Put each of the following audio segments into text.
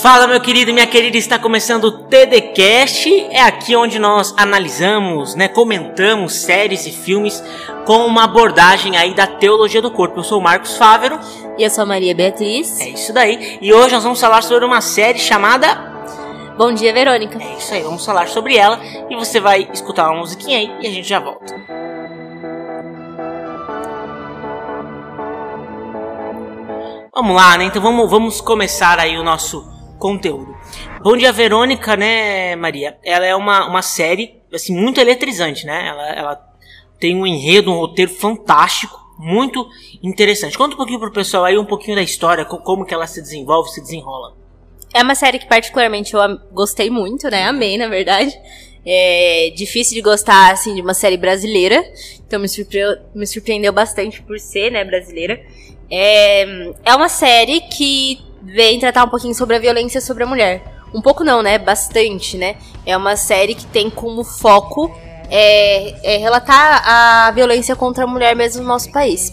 Fala, meu querido e minha querida, está começando o TDCast. É aqui onde nós analisamos, né, comentamos séries e filmes com uma abordagem aí da teologia do corpo. Eu sou o Marcos Fávero. E eu sou a Maria Beatriz. É isso daí. E hoje nós vamos falar sobre uma série chamada Bom dia, Verônica. É isso aí, vamos falar sobre ela e você vai escutar uma musiquinha aí e a gente já volta. Vamos lá, né? Então vamos, vamos começar aí o nosso conteúdo. Bom dia, Verônica, né, Maria? Ela é uma, uma série, assim, muito eletrizante, né? Ela, ela tem um enredo, um roteiro fantástico, muito interessante. Conta um pouquinho pro pessoal aí, um pouquinho da história, como que ela se desenvolve, se desenrola. É uma série que particularmente eu gostei muito, né? Amei, na verdade. É difícil de gostar, assim, de uma série brasileira. Então me, me surpreendeu bastante por ser, né, brasileira. É, é uma série que vem tratar um pouquinho sobre a violência sobre a mulher. Um pouco não, né? Bastante, né? É uma série que tem como foco é, é relatar a violência contra a mulher mesmo no nosso país.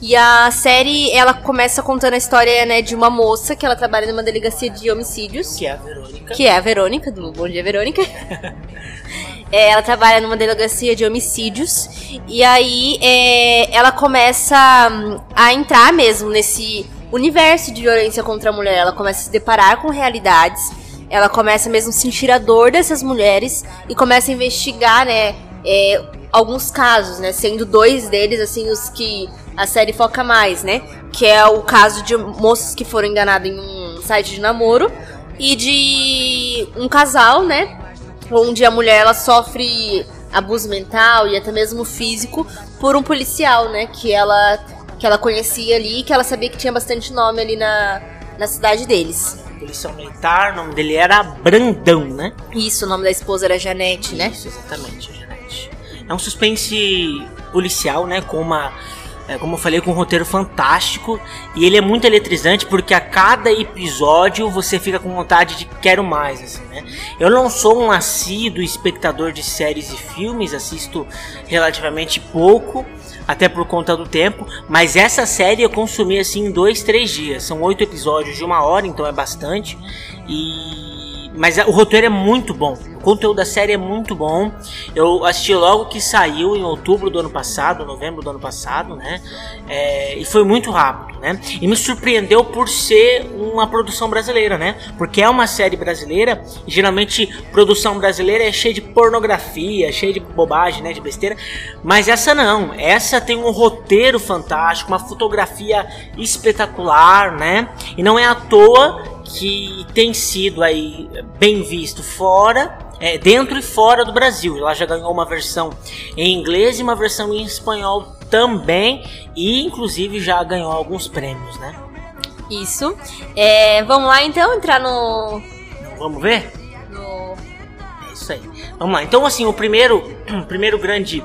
E a série, ela começa contando a história, né, de uma moça que ela trabalha numa delegacia de homicídios. Que é a Verônica. Que é a Verônica, do Bom Dia Verônica. é, ela trabalha numa delegacia de homicídios. E aí é, ela começa hum, a entrar mesmo nesse universo de violência contra a mulher. Ela começa a se deparar com realidades. Ela começa mesmo a sentir a dor dessas mulheres e começa a investigar, né, é, alguns casos, né, sendo dois deles, assim, os que a série foca mais, né, que é o caso de moças que foram enganadas em um site de namoro e de um casal, né, onde a mulher ela sofre abuso mental e até mesmo físico por um policial, né, que ela que ela conhecia ali, que ela sabia que tinha bastante nome ali na, na cidade deles. Policial militar, o nome dele era Brandão, né? Isso, o nome da esposa era Janete, né? Isso, exatamente, Janete. É um suspense policial, né? Com uma é, como eu falei, com um roteiro fantástico. E ele é muito eletrizante porque a cada episódio você fica com vontade de quero mais, assim, né? Eu não sou um assíduo espectador de séries e filmes, assisto relativamente pouco, até por conta do tempo. Mas essa série eu consumi assim em dois, três dias. São oito episódios de uma hora, então é bastante. E mas o roteiro é muito bom. O conteúdo da série é muito bom. Eu assisti logo que saiu em outubro do ano passado, novembro do ano passado, né? É, e foi muito rápido, né? E me surpreendeu por ser uma produção brasileira, né? Porque é uma série brasileira e geralmente produção brasileira é cheia de pornografia, cheia de bobagem, né? De besteira. Mas essa não. Essa tem um roteiro fantástico, uma fotografia espetacular, né? E não é à toa que tem sido aí bem visto fora, é, dentro e fora do Brasil. Ela já ganhou uma versão em inglês e uma versão em espanhol também, e inclusive já ganhou alguns prêmios, né? Isso. É, vamos lá então entrar no. Vamos ver? No... É isso aí. Vamos lá. Então, assim, o primeiro, o primeiro grande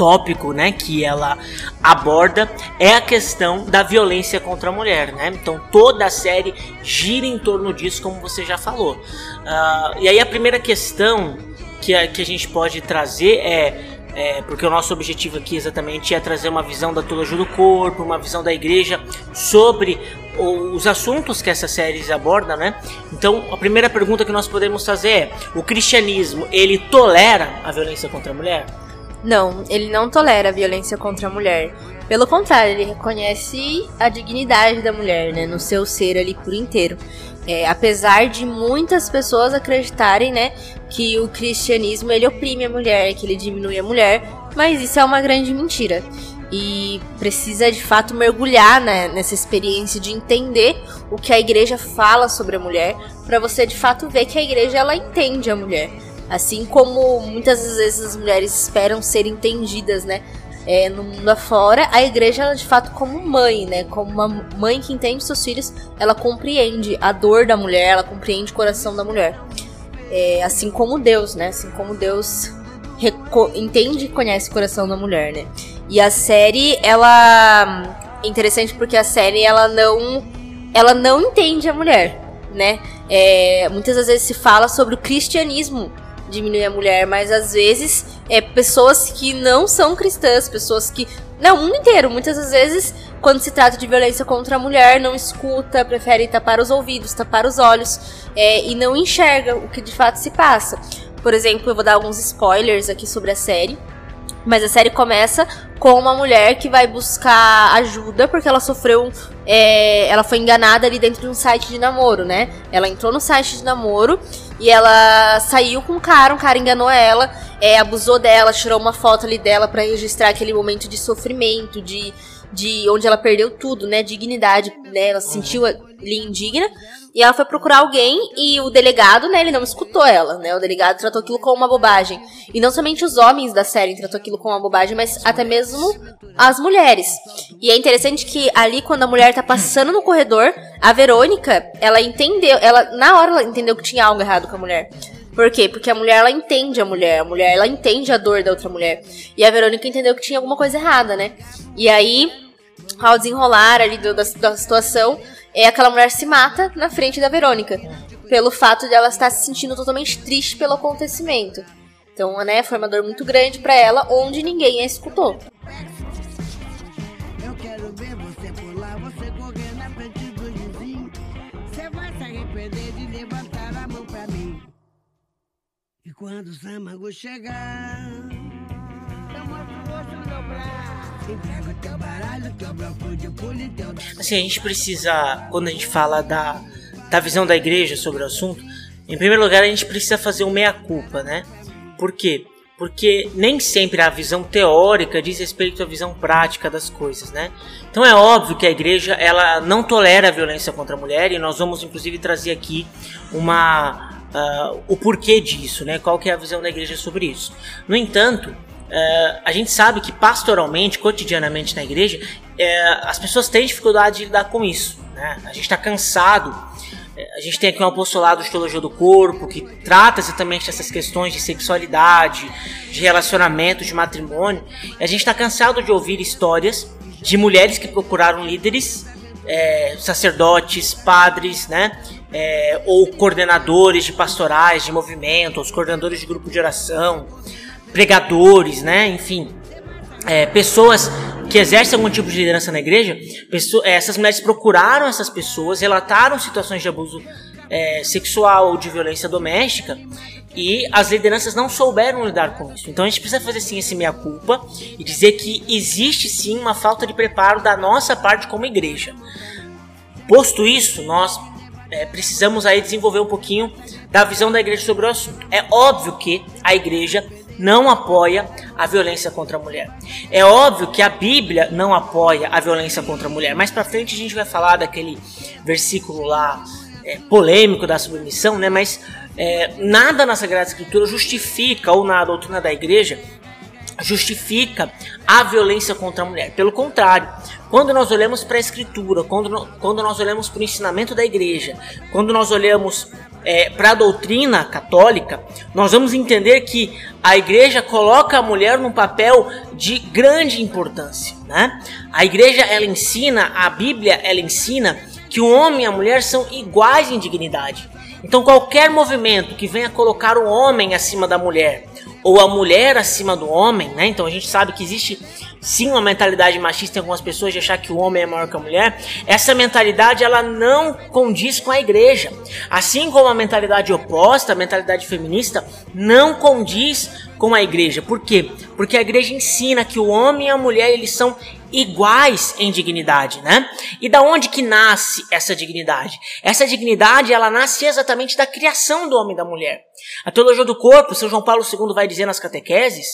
tópico, né, que ela aborda é a questão da violência contra a mulher, né? Então toda a série gira em torno disso, como você já falou. Uh, e aí a primeira questão que a, que a gente pode trazer é é, porque o nosso objetivo aqui exatamente é trazer uma visão da teologia do corpo, uma visão da igreja sobre os assuntos que essa série aborda, né? Então, a primeira pergunta que nós podemos fazer é: o cristianismo ele tolera a violência contra a mulher? Não, ele não tolera a violência contra a mulher. Pelo contrário, ele reconhece a dignidade da mulher, né, no seu ser ali por inteiro. É, apesar de muitas pessoas acreditarem, né, que o cristianismo ele oprime a mulher, que ele diminui a mulher, mas isso é uma grande mentira. E precisa de fato mergulhar né, nessa experiência de entender o que a igreja fala sobre a mulher, para você de fato ver que a igreja ela entende a mulher. Assim como muitas vezes as mulheres esperam ser entendidas, né? É, no mundo afora, a igreja, ela, de fato, como mãe, né? Como uma mãe que entende seus filhos, ela compreende a dor da mulher, ela compreende o coração da mulher. É, assim como Deus, né? Assim como Deus entende e conhece o coração da mulher, né? E a série, ela é interessante porque a série ela não ela não entende a mulher, né? É, muitas vezes se fala sobre o cristianismo diminuir a mulher, mas às vezes é pessoas que não são cristãs, pessoas que. Não, o mundo inteiro, muitas das vezes quando se trata de violência contra a mulher, não escuta, prefere tapar os ouvidos, tapar os olhos é, e não enxerga o que de fato se passa. Por exemplo, eu vou dar alguns spoilers aqui sobre a série. Mas a série começa com uma mulher que vai buscar ajuda porque ela sofreu. É, ela foi enganada ali dentro de um site de namoro, né? Ela entrou no site de namoro e ela saiu com um cara, um cara enganou ela, é, abusou dela, tirou uma foto ali dela para registrar aquele momento de sofrimento, de de onde ela perdeu tudo, né? Dignidade, né? Ela se sentiu ali indigna. E ela foi procurar alguém e o delegado, né? Ele não escutou ela, né? O delegado tratou aquilo como uma bobagem. E não somente os homens da série tratou aquilo como uma bobagem, mas até mesmo as mulheres. E é interessante que ali, quando a mulher tá passando no corredor, a Verônica, ela entendeu, ela na hora ela entendeu que tinha algo errado com a mulher. Por quê? Porque a mulher ela entende a mulher, a mulher ela entende a dor da outra mulher. E a Verônica entendeu que tinha alguma coisa errada, né? E aí, ao desenrolar ali do, da, da situação, é aquela mulher se mata na frente da Verônica. Pelo fato de ela estar se sentindo totalmente triste pelo acontecimento. Então, né, foi uma dor muito grande para ela, onde ninguém a escutou. Quando o Samago chegar, eu mostro o rosto no meu braço. Assim, a gente precisa, quando a gente fala da, da visão da igreja sobre o assunto, em primeiro lugar a gente precisa fazer um meia-culpa, né? Por quê? Porque nem sempre a visão teórica diz respeito à visão prática das coisas, né? Então é óbvio que a igreja ela não tolera a violência contra a mulher e nós vamos inclusive trazer aqui uma uh, o porquê disso, né? Qual que é a visão da igreja sobre isso? No entanto, é, a gente sabe que pastoralmente, cotidianamente na igreja, é, as pessoas têm dificuldade de lidar com isso. Né? A gente está cansado. É, a gente tem aqui um apostolado de teologia do corpo que trata exatamente dessas questões de sexualidade, de relacionamento, de matrimônio. E a gente está cansado de ouvir histórias de mulheres que procuraram líderes, é, sacerdotes, padres, né? É, ou coordenadores de pastorais, de movimento, os coordenadores de grupo de oração, pregadores, né? Enfim, é, pessoas que exercem algum tipo de liderança na igreja, pessoas, é, essas mulheres procuraram essas pessoas, relataram situações de abuso é, sexual ou de violência doméstica e as lideranças não souberam lidar com isso. Então a gente precisa fazer sim esse meia culpa e dizer que existe sim uma falta de preparo da nossa parte como igreja. Posto isso, nós é, precisamos aí desenvolver um pouquinho da visão da igreja sobre o assunto. É óbvio que a igreja não apoia a violência contra a mulher. É óbvio que a Bíblia não apoia a violência contra a mulher. Mais para frente a gente vai falar daquele versículo lá é, polêmico da submissão, né? Mas é, nada na Sagrada Escritura justifica ou na doutrina da Igreja justifica a violência contra a mulher. Pelo contrário, quando nós olhamos para a Escritura, quando, quando nós olhamos para o ensinamento da Igreja, quando nós olhamos é, para a doutrina católica, nós vamos entender que a igreja coloca a mulher num papel de grande importância. Né? A igreja ela ensina, a Bíblia ela ensina que o homem e a mulher são iguais em dignidade. Então qualquer movimento que venha colocar o homem acima da mulher ou a mulher acima do homem, né? Então a gente sabe que existe sim uma mentalidade machista em algumas pessoas de achar que o homem é maior que a mulher, essa mentalidade ela não condiz com a igreja. Assim como a mentalidade oposta, a mentalidade feminista, não condiz com a igreja. Por quê? Porque a igreja ensina que o homem e a mulher eles são iguais em dignidade, né? E da onde que nasce essa dignidade? Essa dignidade, ela nasce exatamente da criação do homem e da mulher. A teologia do corpo, São João Paulo II vai dizer nas catequeses,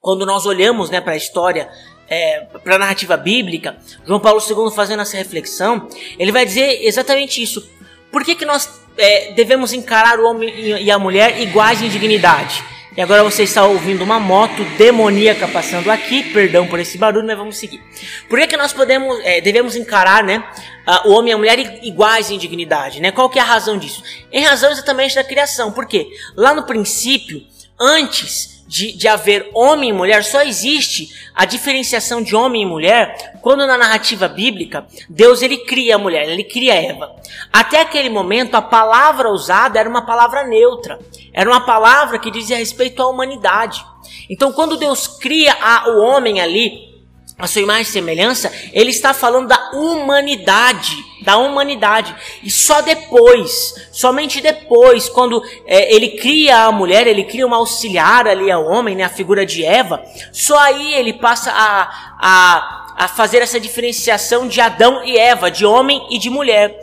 quando nós olhamos né, para a história, é, para a narrativa bíblica, João Paulo II fazendo essa reflexão, ele vai dizer exatamente isso. Por que, que nós é, devemos encarar o homem e a mulher iguais em dignidade? E agora você está ouvindo uma moto demoníaca passando aqui, perdão por esse barulho, mas vamos seguir. Por que, que nós podemos, é, devemos encarar né, o homem e a mulher iguais em dignidade? Né? Qual que é a razão disso? Em razão exatamente da criação. Por quê? Lá no princípio, antes de, de haver homem e mulher, só existe a diferenciação de homem e mulher quando na narrativa bíblica Deus ele cria a mulher, ele cria Eva. Até aquele momento a palavra usada era uma palavra neutra, era uma palavra que dizia respeito à humanidade. Então quando Deus cria a, o homem ali, a sua imagem e semelhança, ele está falando da humanidade, da humanidade. E só depois, somente depois, quando é, ele cria a mulher, ele cria uma auxiliar ali ao homem, né, a figura de Eva, só aí ele passa a, a, a fazer essa diferenciação de Adão e Eva, de homem e de mulher.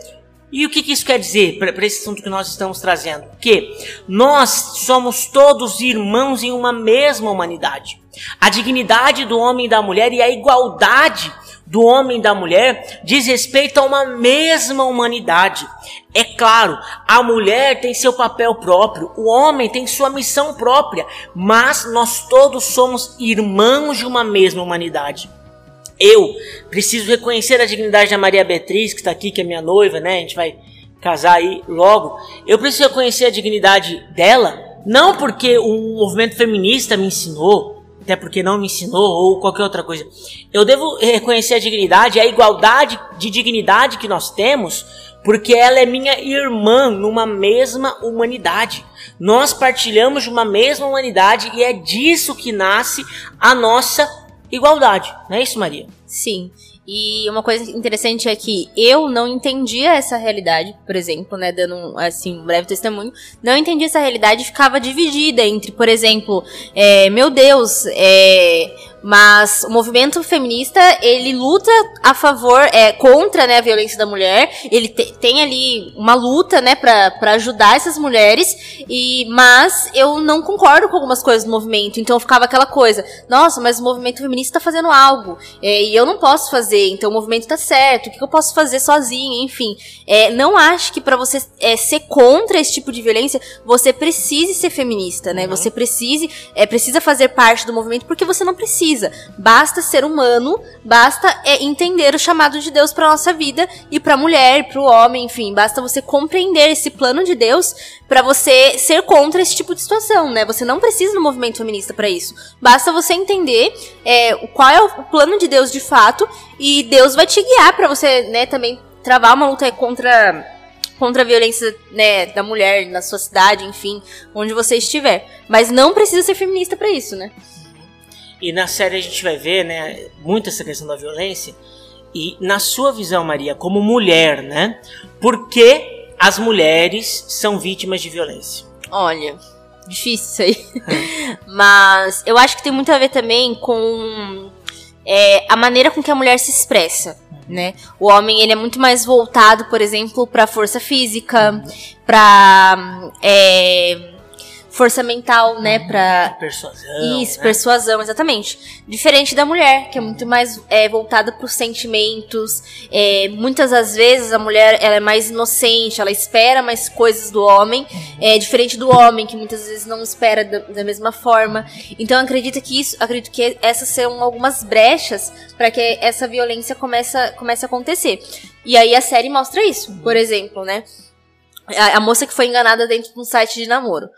E o que, que isso quer dizer para esse assunto que nós estamos trazendo? Que nós somos todos irmãos em uma mesma humanidade. A dignidade do homem e da mulher e a igualdade do homem e da mulher diz respeito a uma mesma humanidade. É claro, a mulher tem seu papel próprio, o homem tem sua missão própria, mas nós todos somos irmãos de uma mesma humanidade. Eu preciso reconhecer a dignidade da Maria Beatriz, que está aqui, que é minha noiva, né? A gente vai casar aí logo. Eu preciso reconhecer a dignidade dela, não porque o movimento feminista me ensinou, até porque não me ensinou ou qualquer outra coisa. Eu devo reconhecer a dignidade, a igualdade de dignidade que nós temos, porque ela é minha irmã numa mesma humanidade. Nós partilhamos uma mesma humanidade e é disso que nasce a nossa igualdade. Não é isso, Maria? Sim. E uma coisa interessante é que eu não entendia essa realidade, por exemplo, né, dando assim um breve testemunho, não entendia essa realidade, ficava dividida entre, por exemplo, é, meu Deus, é, mas o movimento feminista, ele luta a favor, é, contra, né, a violência da mulher. Ele te, tem ali uma luta, né, pra, pra ajudar essas mulheres. E, mas eu não concordo com algumas coisas do movimento. Então ficava aquela coisa, nossa, mas o movimento feminista tá fazendo algo. É, e eu não posso fazer, então o movimento tá certo. O que, que eu posso fazer sozinha? Enfim. É, não acho que para você é, ser contra esse tipo de violência, você precise ser feminista, né? Uhum. Você precise, é, precisa fazer parte do movimento porque você não precisa precisa. Basta ser humano, basta é, entender o chamado de Deus para nossa vida e para a mulher, para o homem, enfim, basta você compreender esse plano de Deus para você ser contra esse tipo de situação, né? Você não precisa do movimento feminista para isso. Basta você entender é, qual é o plano de Deus de fato e Deus vai te guiar para você, né, também travar uma luta contra contra a violência né, da mulher na sua cidade, enfim, onde você estiver. Mas não precisa ser feminista para isso, né? E na série a gente vai ver, né, muito essa questão da violência. E na sua visão, Maria, como mulher, né, por que as mulheres são vítimas de violência? Olha, difícil isso aí. Mas eu acho que tem muito a ver também com é, a maneira com que a mulher se expressa. Né? O homem ele é muito mais voltado, por exemplo, para força física, para é, força mental, né, uhum. pra... Persuasão. Isso, né? persuasão, exatamente. Diferente da mulher, que é muito mais é, voltada pros sentimentos. É, muitas das vezes a mulher ela é mais inocente, ela espera mais coisas do homem. Uhum. É diferente do homem, que muitas vezes não espera da, da mesma forma. Então acredito que isso, acredito que essas são algumas brechas para que essa violência comece, comece a acontecer. E aí a série mostra isso, por exemplo, né? A, a moça que foi enganada dentro de um site de namoro.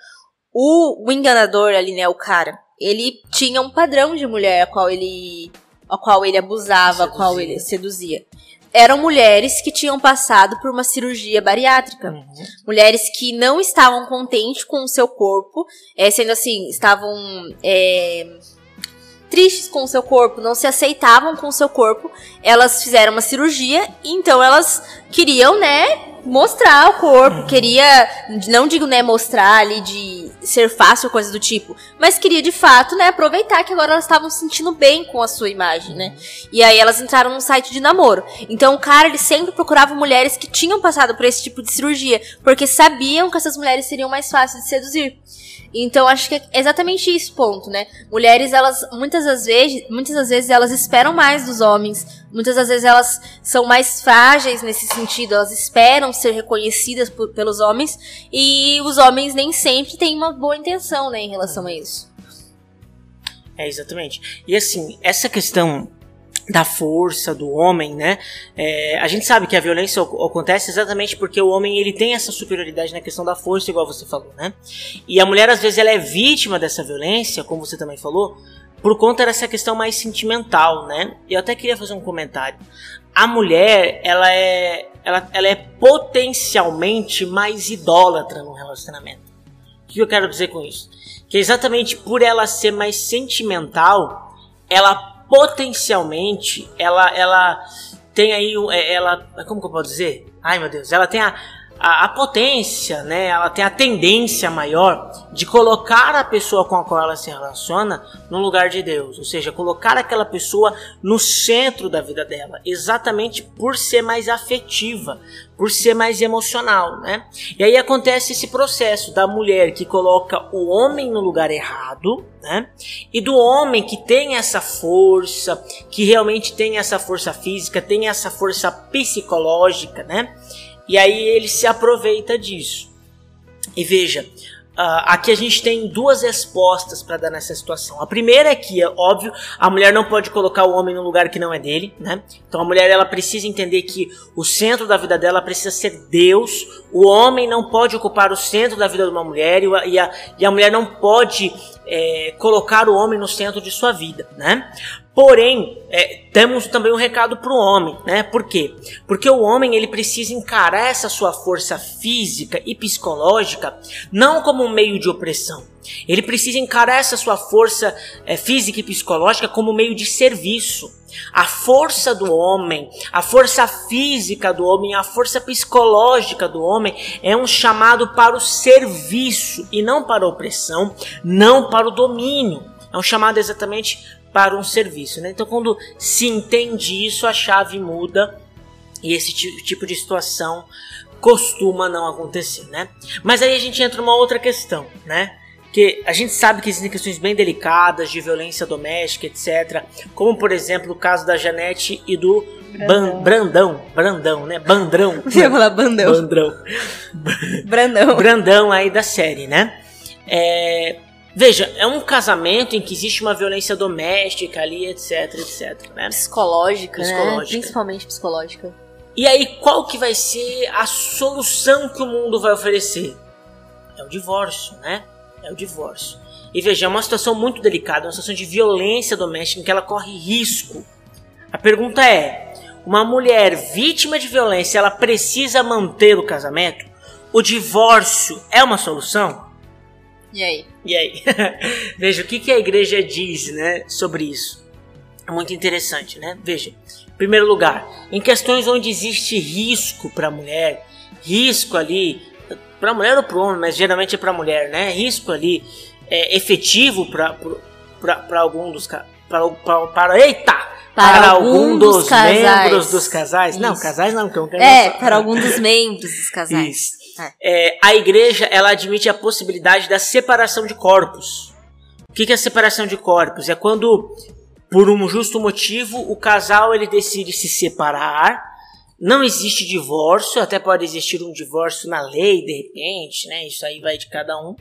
O, o enganador ali, né, o cara, ele tinha um padrão de mulher a qual ele, a qual ele abusava, a qual ele seduzia. Eram mulheres que tinham passado por uma cirurgia bariátrica. Uhum. Mulheres que não estavam contentes com o seu corpo, é, sendo assim, estavam é, tristes com o seu corpo, não se aceitavam com o seu corpo. Elas fizeram uma cirurgia, então elas queriam, né, mostrar o corpo, queria, não digo, né, mostrar ali de ser fácil, coisa do tipo, mas queria de fato, né, aproveitar que agora elas estavam se sentindo bem com a sua imagem, né? E aí elas entraram num site de namoro. Então o cara, ele sempre procurava mulheres que tinham passado por esse tipo de cirurgia, porque sabiam que essas mulheres seriam mais fáceis de seduzir. Então acho que é exatamente isso ponto, né? Mulheres elas muitas das vezes, muitas das vezes elas esperam mais dos homens, muitas das vezes elas são mais frágeis nesse sentido, elas esperam ser reconhecidas por, pelos homens e os homens nem sempre têm uma boa intenção, né, em relação a isso. É exatamente. E assim, essa questão da força do homem, né? É, a gente sabe que a violência acontece exatamente porque o homem ele tem essa superioridade na questão da força, igual você falou, né? E a mulher às vezes ela é vítima dessa violência, como você também falou, por conta dessa questão mais sentimental, né? Eu até queria fazer um comentário. A mulher, ela é, ela, ela é potencialmente mais idólatra no relacionamento. O que eu quero dizer com isso? Que exatamente por ela ser mais sentimental, ela potencialmente ela ela tem aí é, ela como que eu posso dizer? Ai meu Deus, ela tem a a, a, potência, né, ela tem a tendência maior de colocar a pessoa com a qual ela se relaciona no lugar de Deus, ou seja, colocar aquela pessoa no centro da vida dela, exatamente por ser mais afetiva, por ser mais emocional, né? E aí acontece esse processo da mulher que coloca o homem no lugar errado, né? E do homem que tem essa força, que realmente tem essa força física, tem essa força psicológica, né? E aí ele se aproveita disso. E veja, Uh, aqui a gente tem duas respostas para dar nessa situação. A primeira é que, é óbvio, a mulher não pode colocar o homem no lugar que não é dele, né? Então a mulher ela precisa entender que o centro da vida dela precisa ser Deus. O homem não pode ocupar o centro da vida de uma mulher e a, e a, e a mulher não pode é, colocar o homem no centro de sua vida, né? Porém, é, temos também um recado para o homem, né? Por quê? Porque o homem ele precisa encarar essa sua força física e psicológica não como um meio de opressão. Ele precisa encarar essa sua força é, física e psicológica como meio de serviço. A força do homem, a força física do homem, a força psicológica do homem é um chamado para o serviço e não para a opressão, não para o domínio. É um chamado exatamente para um serviço. Né? Então, quando se entende isso, a chave muda e esse tipo de situação costuma não acontecer, né? Mas aí a gente entra numa outra questão, né? Que a gente sabe que existem questões bem delicadas de violência doméstica, etc. Como, por exemplo, o caso da Janete e do Brandão, Ban Brandão, Brandão, né? Bandrão. Você ia falar Bandão. Bandrão. Brandão. Brandão aí da série, né? É, Veja, é um casamento em que existe uma violência doméstica ali, etc, etc. Né? Psicológica, psicológica. Né? Principalmente psicológica. E aí, qual que vai ser a solução que o mundo vai oferecer? É o divórcio, né? É o divórcio. E veja, é uma situação muito delicada, uma situação de violência doméstica em que ela corre risco. A pergunta é: uma mulher vítima de violência, ela precisa manter o casamento? O divórcio é uma solução? E aí? E aí? Veja, o que, que a igreja diz né, sobre isso? É muito interessante, né? Veja, em primeiro lugar, em questões onde existe risco para a mulher, risco ali, para a mulher ou para o homem, mas geralmente é para a mulher, né? Risco ali é, efetivo para algum dos para, eita para, para algum dos, dos membros dos casais. Isso. Não, casais não, que eu quero É, para algum dos membros dos casais. Isso. É. a igreja ela admite a possibilidade da separação de corpos. O que, que é separação de corpos? É quando, por um justo motivo, o casal ele decide se separar. Não existe divórcio, até pode existir um divórcio na lei, de repente, né? Isso aí vai de cada um.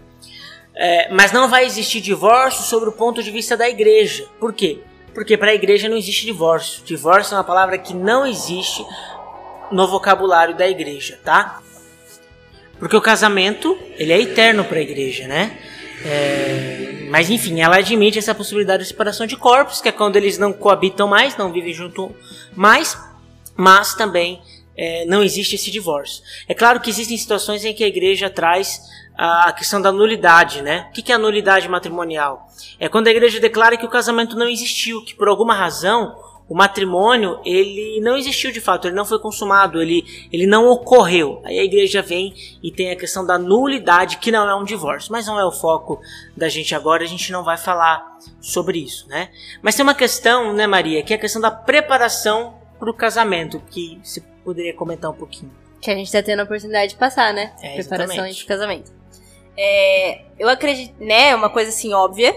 É, mas não vai existir divórcio sobre o ponto de vista da igreja. Por quê? Porque para a igreja não existe divórcio. Divórcio é uma palavra que não existe no vocabulário da igreja, tá? Porque o casamento, ele é eterno para a igreja, né? É, mas enfim, ela admite essa possibilidade de separação de corpos, que é quando eles não coabitam mais, não vivem junto mais, mas também é, não existe esse divórcio. É claro que existem situações em que a igreja traz a questão da nulidade, né? O que é a nulidade matrimonial? É quando a igreja declara que o casamento não existiu, que por alguma razão o matrimônio ele não existiu de fato, ele não foi consumado, ele, ele não ocorreu. Aí a igreja vem e tem a questão da nulidade, que não é um divórcio, mas não é o foco da gente agora, a gente não vai falar sobre isso, né? Mas tem uma questão, né, Maria, que é a questão da preparação para o casamento, que você poderia comentar um pouquinho. Que a gente está tendo a oportunidade de passar, né? É, Preparação de casamento. É, eu acredito, né, é uma coisa assim óbvia,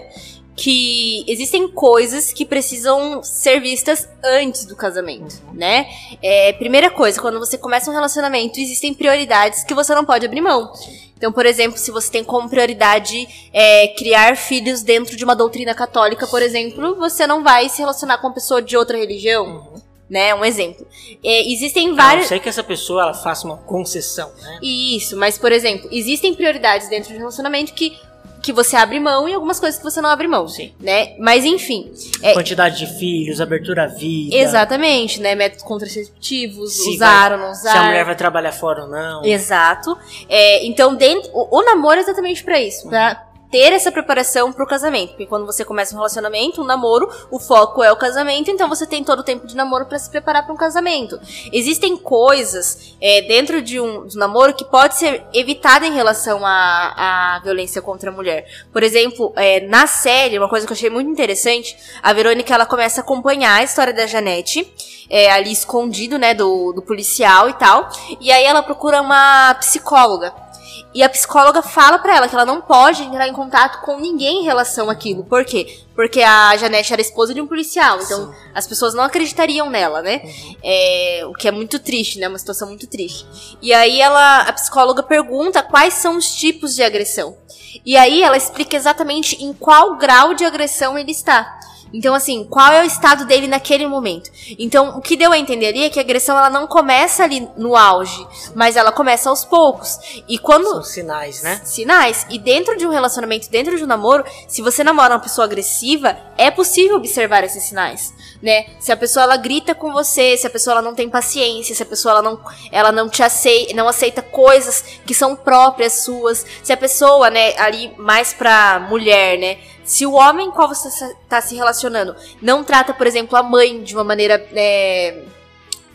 que existem coisas que precisam ser vistas antes do casamento, uhum. né? É, primeira coisa, quando você começa um relacionamento, existem prioridades que você não pode abrir mão. Então, por exemplo, se você tem como prioridade é, criar filhos dentro de uma doutrina católica, por exemplo, você não vai se relacionar com uma pessoa de outra religião. Uhum. Né, um exemplo. É, existem vários. Eu sei que essa pessoa ela faça uma concessão, né? Isso, mas por exemplo, existem prioridades dentro de um relacionamento que que você abre mão e algumas coisas que você não abre mão. Sim. Né? Mas enfim. É... Quantidade de filhos, abertura à vida. Exatamente, né? Métodos contraceptivos, se usar vai, ou não usar. Se a mulher vai trabalhar fora ou não. Exato. É, então, dentro, o, o, namoro é exatamente para isso. Pra ter essa preparação pro casamento. Porque quando você começa um relacionamento, um namoro, o foco é o casamento, então você tem todo o tempo de namoro para se preparar para um casamento. Existem coisas é, dentro de um, de um namoro que pode ser evitada em relação à, violência contra a mulher. Por exemplo, é, na série, uma coisa que eu achei muito interessante, a Verônica ela começa a acompanhar a história da Janete, é, ali escondido, né, do, do policial e tal, e aí ela procura uma psicóloga. E a psicóloga fala para ela que ela não pode entrar em contato com ninguém em relação àquilo. Por quê? Porque a Janete era esposa de um policial, então Sim. as pessoas não acreditariam nela, né? Uhum. É, o que é muito triste, né? Uma situação muito triste. E aí ela, a psicóloga pergunta quais são os tipos de agressão. E aí ela explica exatamente em qual grau de agressão ele está. Então, assim, qual é o estado dele naquele momento? Então, o que deu a entender ali é que a agressão ela não começa ali no auge, mas ela começa aos poucos. E quando. São sinais, né? Sinais. E dentro de um relacionamento, dentro de um namoro, se você namora uma pessoa agressiva, é possível observar esses sinais, né? Se a pessoa ela grita com você, se a pessoa ela não tem paciência, se a pessoa ela não, ela não te aceita, não aceita coisas que são próprias suas, se a pessoa, né, ali mais pra mulher, né? Se o homem com qual você está se relacionando não trata, por exemplo, a mãe de uma maneira. É,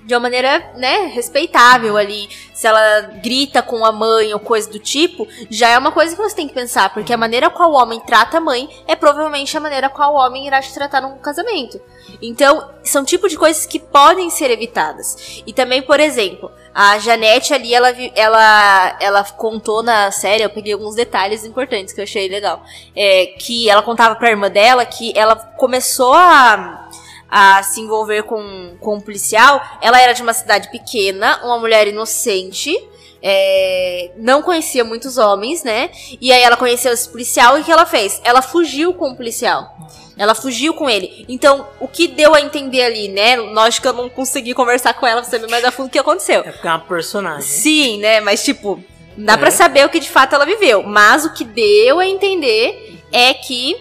de uma maneira, né, respeitável ali. Se ela grita com a mãe ou coisa do tipo, já é uma coisa que você tem que pensar, porque a maneira qual o homem trata a mãe é provavelmente a maneira qual o homem irá te tratar num casamento. Então, são tipo de coisas que podem ser evitadas. E também, por exemplo, a Janete ali, ela, ela, ela contou na série, eu peguei alguns detalhes importantes que eu achei legal. É, que ela contava pra irmã dela que ela começou a, a se envolver com, com um policial. Ela era de uma cidade pequena, uma mulher inocente. É, não conhecia muitos homens, né? E aí ela conheceu esse policial e o que ela fez? Ela fugiu com o policial. Ela fugiu com ele. Então, o que deu a entender ali, né? Lógico que eu não consegui conversar com ela pra saber mais a fundo o que aconteceu. É porque é uma personagem. Sim, né? Mas, tipo, dá é. pra saber o que de fato ela viveu. Mas o que deu a entender é que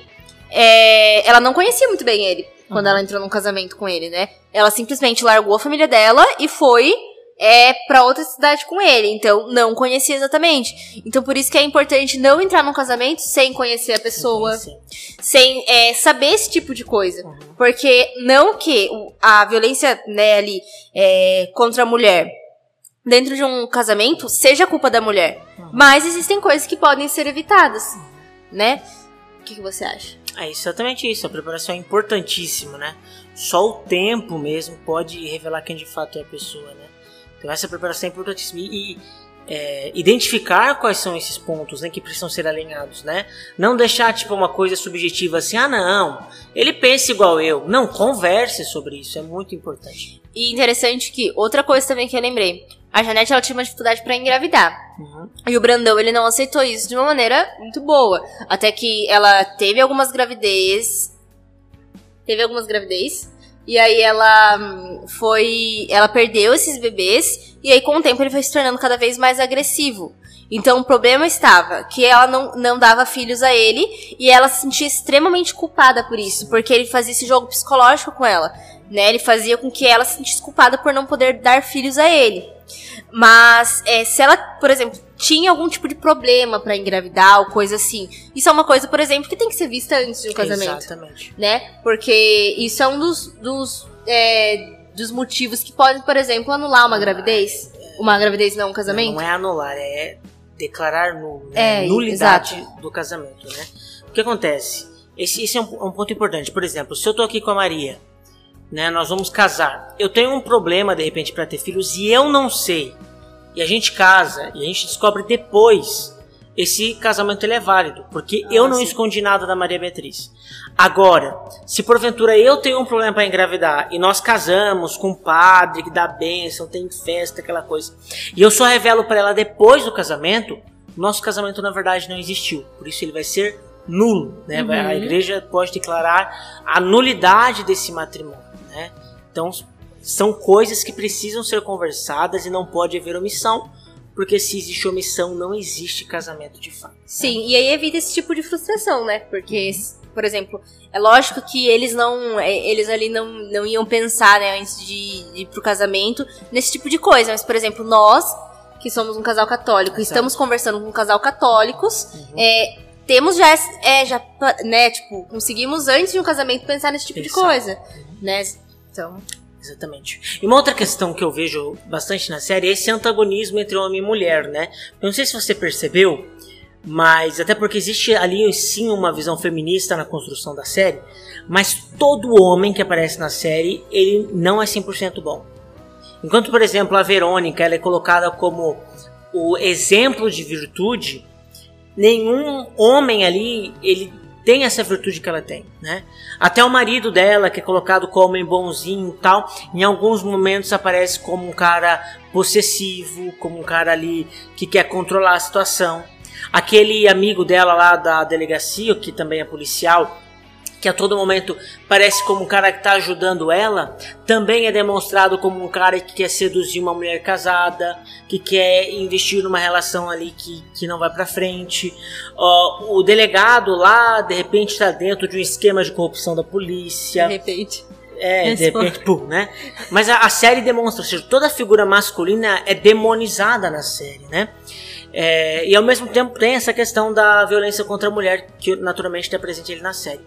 é, ela não conhecia muito bem ele quando uhum. ela entrou num casamento com ele, né? Ela simplesmente largou a família dela e foi é para outra cidade com ele, então não conhecia exatamente. Então por isso que é importante não entrar num casamento sem conhecer a pessoa, sem é, saber esse tipo de coisa, uhum. porque não que a violência né, ali é, contra a mulher dentro de um casamento seja culpa da mulher, uhum. mas existem coisas que podem ser evitadas, né? O que, que você acha? É exatamente isso. A preparação é importantíssima, né? Só o tempo mesmo pode revelar quem de fato é a pessoa, né? Então essa preparação é importantíssima. E, e é, identificar quais são esses pontos né, que precisam ser alinhados, né? Não deixar tipo uma coisa subjetiva assim, ah não, ele pensa igual eu. Não, converse sobre isso, é muito importante. E interessante que outra coisa também que eu lembrei, a Janete ela tinha uma dificuldade para engravidar. Uhum. E o Brandão ele não aceitou isso de uma maneira muito boa, até que ela teve algumas gravidez, teve algumas gravidez e aí ela hum, foi. Ela perdeu esses bebês. E aí, com o tempo, ele foi se tornando cada vez mais agressivo. Então, o problema estava que ela não, não dava filhos a ele e ela se sentia extremamente culpada por isso, porque ele fazia esse jogo psicológico com ela, né? Ele fazia com que ela se sentisse culpada por não poder dar filhos a ele. Mas é, se ela, por exemplo, tinha algum tipo de problema para engravidar ou coisa assim, isso é uma coisa, por exemplo, que tem que ser vista antes de um casamento. Exatamente. Né? Porque isso é um dos, dos, é, dos motivos que podem, por exemplo, anular uma gravidez. Uma gravidez não um casamento. Não, não é anular, é declarar nulo, né? é, nulidade exato. do casamento, né? O que acontece? Esse, esse é um, um ponto importante. Por exemplo, se eu tô aqui com a Maria né? Nós vamos casar. Eu tenho um problema de repente para ter filhos e eu não sei. E a gente casa e a gente descobre depois esse casamento ele é válido, porque ah, eu não sim. escondi nada da Maria Beatriz. Agora, se porventura eu tenho um problema para engravidar e nós casamos com um padre que dá bênção, tem festa, aquela coisa, e eu só revelo para ela depois do casamento, nosso casamento na verdade não existiu. Por isso ele vai ser nulo, né? Uhum. A igreja pode declarar a nulidade desse matrimônio. Né? Então, são coisas que precisam ser conversadas e não pode haver omissão, porque se existe omissão, não existe casamento de fato. Né? Sim, e aí evita esse tipo de frustração, né? Porque, por exemplo, é lógico que eles não. É, eles ali não, não iam pensar, né, antes de, de ir pro casamento, nesse tipo de coisa. Mas, por exemplo, nós, que somos um casal católico, Exato. estamos conversando com um casal católicos, uhum. é, temos já, é, já, né, tipo, conseguimos antes de um casamento pensar nesse tipo Exato. de coisa, né? Então. Exatamente. E uma outra questão que eu vejo bastante na série é esse antagonismo entre homem e mulher, né? Eu não sei se você percebeu, mas até porque existe ali sim uma visão feminista na construção da série, mas todo homem que aparece na série, ele não é 100% bom. Enquanto, por exemplo, a Verônica ela é colocada como o exemplo de virtude, nenhum homem ali ele tem essa virtude que ela tem, né? Até o marido dela, que é colocado como homem bonzinho e tal, em alguns momentos aparece como um cara possessivo, como um cara ali que quer controlar a situação. Aquele amigo dela lá da delegacia, que também é policial, que a todo momento parece como um cara que está ajudando ela, também é demonstrado como um cara que quer seduzir uma mulher casada, que quer investir numa relação ali que, que não vai para frente. Uh, o delegado lá, de repente, está dentro de um esquema de corrupção da polícia. De repente. É, de repente, pum, né? Mas a, a série demonstra, ou seja, toda figura masculina é demonizada na série, né? É, e ao mesmo tempo tem essa questão da violência contra a mulher, que naturalmente está presente ali na série.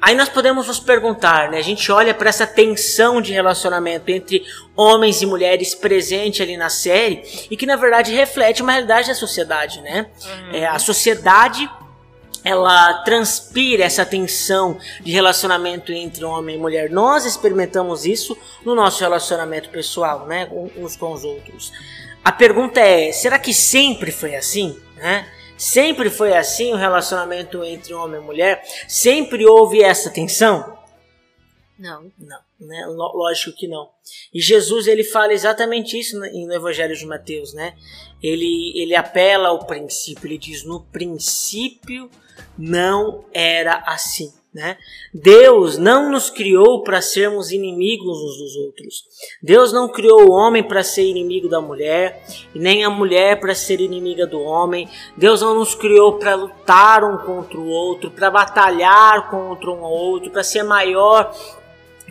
Aí nós podemos nos perguntar, né? A gente olha para essa tensão de relacionamento entre homens e mulheres presente ali na série e que na verdade reflete uma realidade da sociedade, né? Uhum. É, a sociedade ela transpira essa tensão de relacionamento entre homem e mulher. Nós experimentamos isso no nosso relacionamento pessoal, né? Uns com os outros. A pergunta é: será que sempre foi assim? Né? Sempre foi assim o relacionamento entre homem e mulher? Sempre houve essa tensão? Não. Não, né? Lógico que não. E Jesus ele fala exatamente isso no Evangelho de Mateus, né? Ele, ele apela ao princípio, ele diz: no princípio não era assim. Né? Deus não nos criou para sermos inimigos uns dos outros. Deus não criou o homem para ser inimigo da mulher, nem a mulher para ser inimiga do homem. Deus não nos criou para lutar um contra o outro, para batalhar contra um ou outro, para ser maior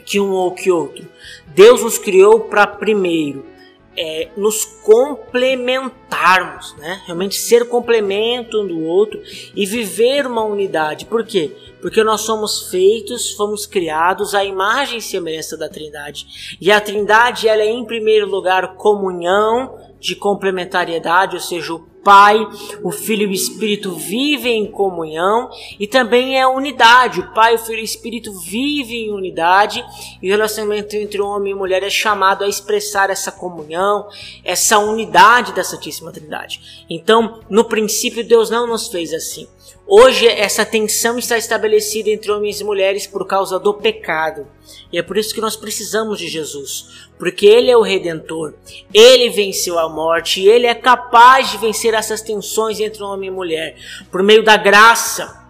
que um ou que outro. Deus nos criou para primeiro é, nos complementarmos, né? Realmente ser complemento um do outro e viver uma unidade. Por quê? Porque nós somos feitos, fomos criados à imagem e semelhança da Trindade. E a Trindade, ela é em primeiro lugar comunhão de complementariedade, ou seja, o Pai, o Filho e o Espírito vivem em comunhão e também é unidade. O Pai, o Filho e o Espírito vivem em unidade e o relacionamento entre homem e mulher é chamado a expressar essa comunhão, essa unidade da Santíssima Trindade. Então, no princípio, Deus não nos fez assim. Hoje essa tensão está estabelecida entre homens e mulheres por causa do pecado. E é por isso que nós precisamos de Jesus, porque ele é o redentor. Ele venceu a morte e ele é capaz de vencer essas tensões entre homem e mulher por meio da graça.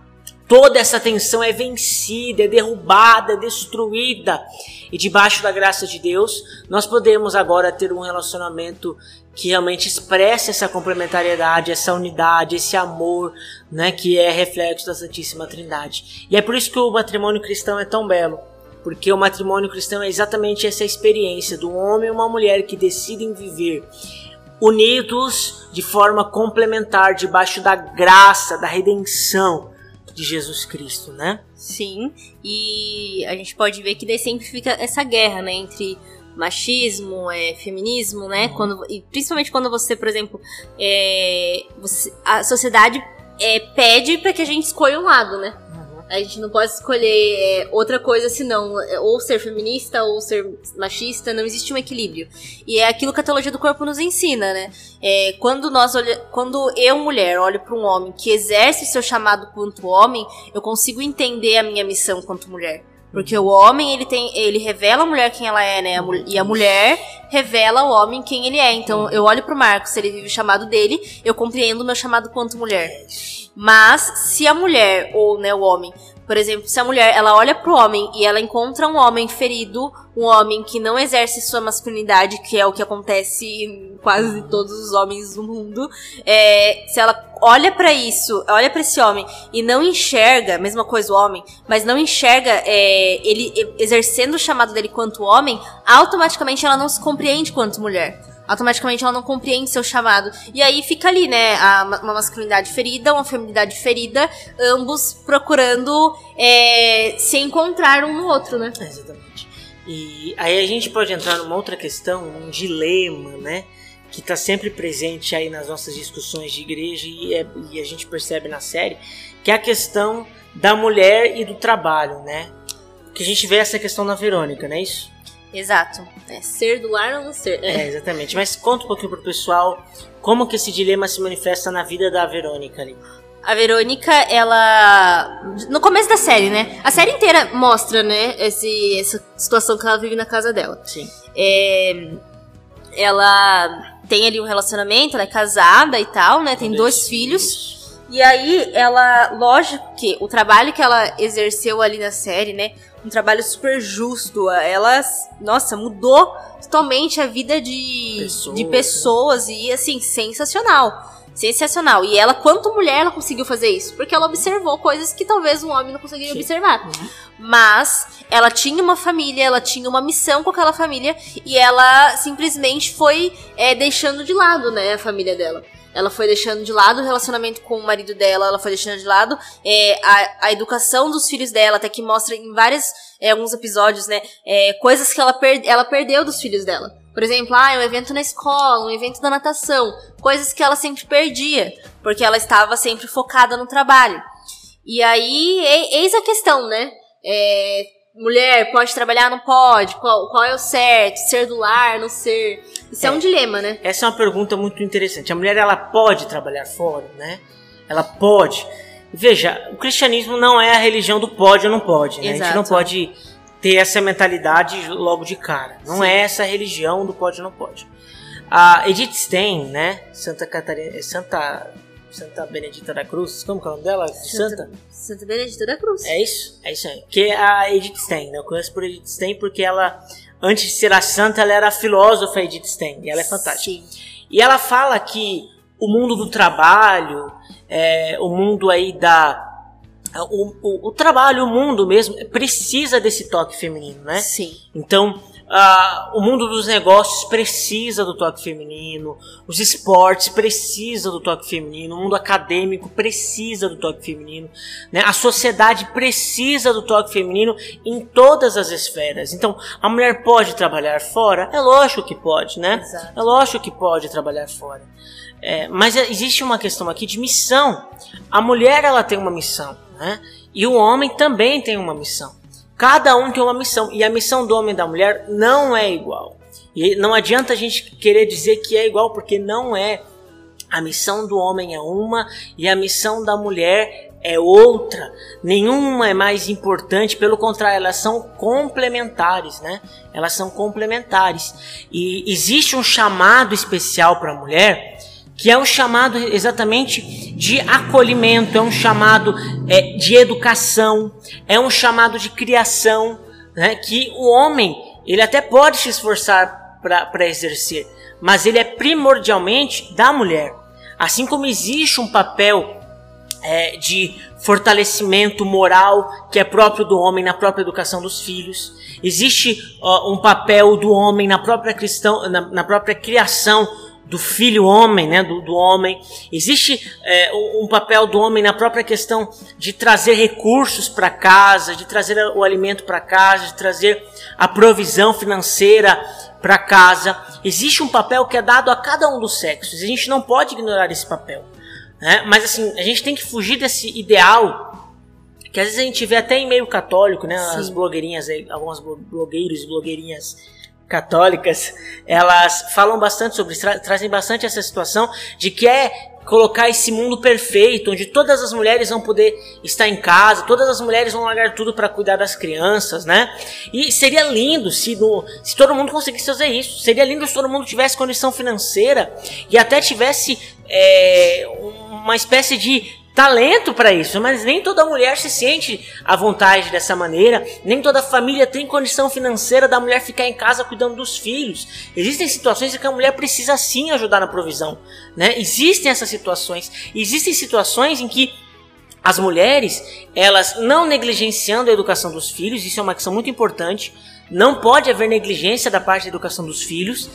Toda essa tensão é vencida, é derrubada, é destruída. E debaixo da graça de Deus, nós podemos agora ter um relacionamento que realmente expressa essa complementariedade, essa unidade, esse amor, né, que é reflexo da Santíssima Trindade. E é por isso que o matrimônio cristão é tão belo, porque o matrimônio cristão é exatamente essa experiência do homem e uma mulher que decidem viver unidos de forma complementar debaixo da graça, da redenção de Jesus Cristo, né? Sim, e a gente pode ver que daí sempre fica essa guerra, né, entre machismo, é, feminismo, né? Uhum. Quando, e principalmente quando você, por exemplo, é, você, a sociedade é, pede para que a gente escolha um lado, né? Uhum. A gente não pode escolher é, outra coisa senão é, ou ser feminista ou ser machista, não existe um equilíbrio. E é aquilo que a teologia do corpo nos ensina, né? É, quando nós olha, quando eu, mulher, olho para um homem que exerce seu chamado quanto homem, eu consigo entender a minha missão quanto mulher. Porque o homem, ele tem. Ele revela a mulher quem ela é, né? E a mulher revela ao homem quem ele é. Então eu olho pro Marcos, se ele vive o chamado dele, eu compreendo o meu chamado quanto mulher. Mas se a mulher, ou né, o homem, por exemplo, se a mulher ela olha pro homem e ela encontra um homem ferido, um homem que não exerce sua masculinidade, que é o que acontece em quase todos os homens do mundo, é, se ela olha para isso, olha para esse homem e não enxerga, mesma coisa o homem, mas não enxerga é, ele exercendo o chamado dele quanto homem, automaticamente ela não se compreende quanto mulher. Automaticamente ela não compreende seu chamado. E aí fica ali, né, a, uma masculinidade ferida, uma feminidade ferida, ambos procurando é, se encontrar um no outro, né? Exatamente. E aí a gente pode entrar numa outra questão, um dilema, né? Que está sempre presente aí nas nossas discussões de igreja e, é, e a gente percebe na série, que é a questão da mulher e do trabalho, né? Que a gente vê essa questão na Verônica, não é isso? Exato. É ser do lar ou não ser. É, exatamente. Mas conta um pouquinho pro pessoal como que esse dilema se manifesta na vida da Verônica ali. A Verônica, ela. No começo da série, né? A série inteira mostra, né? Esse, essa situação que ela vive na casa dela. Sim. É, ela tem ali um relacionamento, ela é casada e tal, né? Tem dois, dois filhos. E aí, ela, lógico que o trabalho que ela exerceu ali na série, né? Um trabalho super justo. Ela, nossa, mudou totalmente a vida de pessoas, de pessoas e, assim, sensacional. Sensacional. E ela, quanto mulher, ela conseguiu fazer isso? Porque ela observou coisas que talvez um homem não conseguiria Sim. observar. Uhum. Mas ela tinha uma família, ela tinha uma missão com aquela família e ela simplesmente foi é, deixando de lado, né, a família dela. Ela foi deixando de lado o relacionamento com o marido dela, ela foi deixando de lado é, a, a educação dos filhos dela, até que mostra em vários, é, alguns episódios, né, é, coisas que ela, per ela perdeu dos filhos dela. Por exemplo, ah, um evento na escola, um evento da natação, coisas que ela sempre perdia, porque ela estava sempre focada no trabalho. E aí, eis a questão, né? É, mulher pode trabalhar, não pode? Qual, qual é o certo? Ser do lar, não ser? Isso é, é, um dilema, né? Essa é uma pergunta muito interessante. A mulher, ela pode trabalhar fora, né? Ela pode. Veja, o cristianismo não é a religião do pode ou não pode, né? A gente não pode ter essa mentalidade logo de cara. Não Sim. é essa a religião do pode ou não pode. A Edith Stein, né? Santa Catarina, Santa Santa Benedita da Cruz, como que é o nome dela? Santa, Santa? Santa Benedita da Cruz. É isso? É isso aí. Que é a Edith Stein, né? Eu conheço por Edith Stein porque ela, antes de ser a santa, ela era a filósofa Edith Stein. E ela é fantástica. Sim. E ela fala que o mundo do trabalho, é, o mundo aí da... O, o, o trabalho, o mundo mesmo, precisa desse toque feminino, né? Sim. Então, Uh, o mundo dos negócios precisa do toque feminino, os esportes precisam do toque feminino, o mundo acadêmico precisa do toque feminino, né? a sociedade precisa do toque feminino em todas as esferas. Então, a mulher pode trabalhar fora? É lógico que pode, né? Exato. É lógico que pode trabalhar fora. É, mas existe uma questão aqui de missão. A mulher ela tem uma missão, né? E o homem também tem uma missão. Cada um tem uma missão e a missão do homem e da mulher não é igual. E não adianta a gente querer dizer que é igual porque não é. A missão do homem é uma e a missão da mulher é outra. Nenhuma é mais importante, pelo contrário, elas são complementares, né? Elas são complementares. E existe um chamado especial para a mulher que é um chamado exatamente de acolhimento, é um chamado é, de educação, é um chamado de criação, né, que o homem ele até pode se esforçar para exercer, mas ele é primordialmente da mulher. Assim como existe um papel é, de fortalecimento moral que é próprio do homem na própria educação dos filhos, existe ó, um papel do homem na própria, cristão, na, na própria criação do filho homem, né, do, do homem. Existe é, um papel do homem na própria questão de trazer recursos para casa, de trazer o alimento para casa, de trazer a provisão financeira para casa. Existe um papel que é dado a cada um dos sexos. A gente não pode ignorar esse papel. Né? Mas assim, a gente tem que fugir desse ideal que às vezes a gente vê até em meio católico, né? Sim. As blogueirinhas, algumas blogueiros e blogueirinhas católicas, elas falam bastante sobre isso, tra trazem bastante essa situação de que é colocar esse mundo perfeito, onde todas as mulheres vão poder estar em casa, todas as mulheres vão largar tudo para cuidar das crianças, né? E seria lindo se, no, se todo mundo conseguisse fazer isso. Seria lindo se todo mundo tivesse condição financeira e até tivesse é, uma espécie de talento para isso, mas nem toda mulher se sente à vontade dessa maneira, nem toda família tem condição financeira da mulher ficar em casa cuidando dos filhos. Existem situações em que a mulher precisa sim ajudar na provisão, né? Existem essas situações. Existem situações em que as mulheres, elas não negligenciando a educação dos filhos, isso é uma questão muito importante. Não pode haver negligência da parte da educação dos filhos.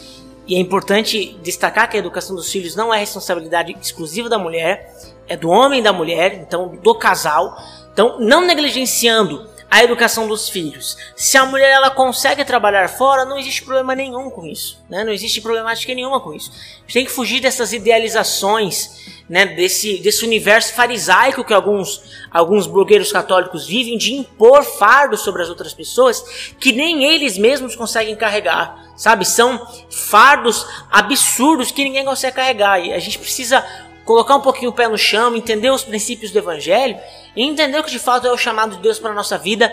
e é importante destacar que a educação dos filhos não é responsabilidade exclusiva da mulher, é do homem e da mulher, então do casal. Então, não negligenciando a educação dos filhos. Se a mulher ela consegue trabalhar fora, não existe problema nenhum com isso, né? Não existe problemática nenhuma com isso. A gente tem que fugir dessas idealizações, né? Desse, desse universo farisaico que alguns, alguns blogueiros católicos vivem de impor fardos sobre as outras pessoas que nem eles mesmos conseguem carregar, sabe? São fardos absurdos que ninguém consegue carregar e a gente precisa colocar um pouquinho o pé no chão, entender os princípios do evangelho e entender que de fato é o chamado de Deus para a nossa vida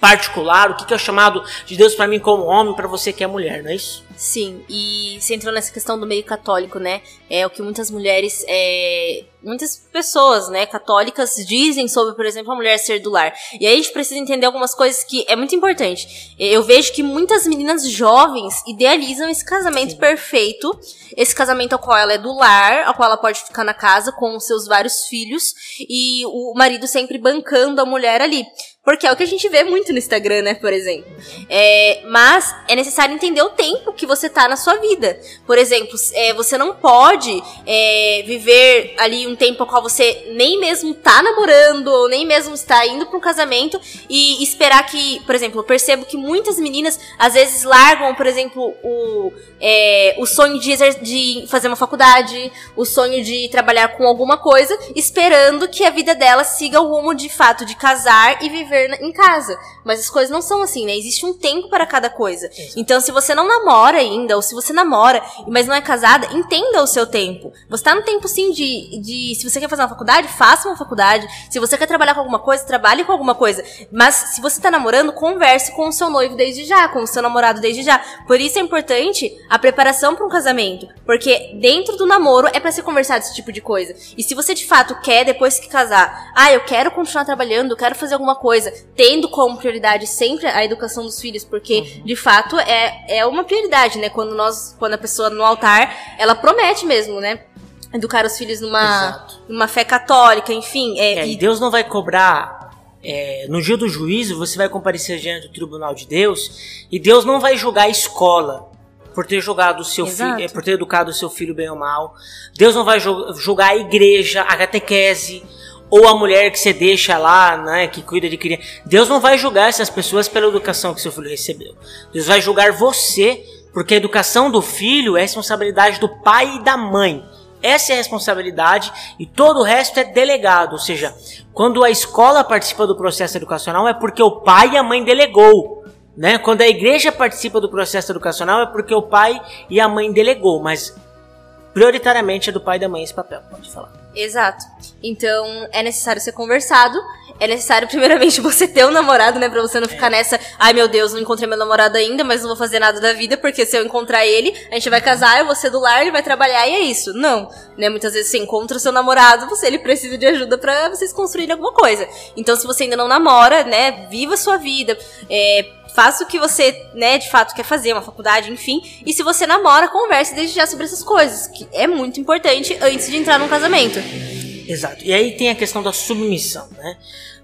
particular, o que, é o chamado de Deus para mim como homem, para você que é mulher, não é isso? Sim, e você entrou nessa questão do meio católico, né? É o que muitas mulheres, é, muitas pessoas, né, católicas dizem sobre, por exemplo, a mulher ser do lar. E aí a gente precisa entender algumas coisas que é muito importante. Eu vejo que muitas meninas jovens idealizam esse casamento Sim. perfeito, esse casamento ao qual ela é do lar, ao qual ela pode ficar na casa com os seus vários filhos e o marido sempre bancando a mulher ali. Porque é o que a gente vê muito no Instagram, né, por exemplo. É, mas é necessário entender o tempo que você tá na sua vida. Por exemplo, é, você não pode é, viver ali um tempo ao qual você nem mesmo tá namorando, ou nem mesmo está indo para um casamento e esperar que, por exemplo, eu percebo que muitas meninas às vezes largam, por exemplo, o, é, o sonho de, de fazer uma faculdade, o sonho de trabalhar com alguma coisa, esperando que a vida dela siga o rumo de fato de casar e viver em casa. Mas as coisas não são assim, né? Existe um tempo para cada coisa. Então, se você não namora ainda, ou se você namora, mas não é casada, entenda o seu tempo. Você tá no tempo, sim, de, de. Se você quer fazer uma faculdade, faça uma faculdade. Se você quer trabalhar com alguma coisa, trabalhe com alguma coisa. Mas se você tá namorando, converse com o seu noivo desde já, com o seu namorado desde já. Por isso é importante a preparação para um casamento. Porque dentro do namoro é para ser conversado esse tipo de coisa. E se você de fato quer, depois que casar, ah, eu quero continuar trabalhando, eu quero fazer alguma coisa coisa, tendo como prioridade sempre a educação dos filhos, porque uhum. de fato é, é uma prioridade, né? Quando nós, quando a pessoa no altar, ela promete mesmo, né? Educar os filhos numa, numa fé católica, enfim. É, é, e Deus não vai cobrar é, no dia do juízo, você vai comparecer diante do tribunal de Deus e Deus não vai julgar a escola por ter jogado o seu filho, é, por ter educado o seu filho bem ou mal. Deus não vai julgar a igreja, a catequese ou a mulher que você deixa lá, né, que cuida de criança. Deus não vai julgar essas pessoas pela educação que seu filho recebeu. Deus vai julgar você, porque a educação do filho é responsabilidade do pai e da mãe. Essa é a responsabilidade e todo o resto é delegado. Ou seja, quando a escola participa do processo educacional é porque o pai e a mãe delegou. Né? Quando a igreja participa do processo educacional é porque o pai e a mãe delegou. Mas prioritariamente é do pai e da mãe esse papel. Pode falar. Exato. Então é necessário ser conversado. É necessário, primeiramente, você ter um namorado, né? Pra você não ficar nessa, ai meu Deus, não encontrei meu namorado ainda, mas não vou fazer nada da vida, porque se eu encontrar ele, a gente vai casar, eu vou ser do lar, ele vai trabalhar e é isso. Não. Né? Muitas vezes você encontra o seu namorado, você ele precisa de ajuda para vocês construírem alguma coisa. Então, se você ainda não namora, né? Viva a sua vida. É, faça o que você, né, de fato quer fazer, uma faculdade, enfim. E se você namora, converse desde já sobre essas coisas, que é muito importante antes de entrar num casamento. Exato. E aí tem a questão da submissão, né?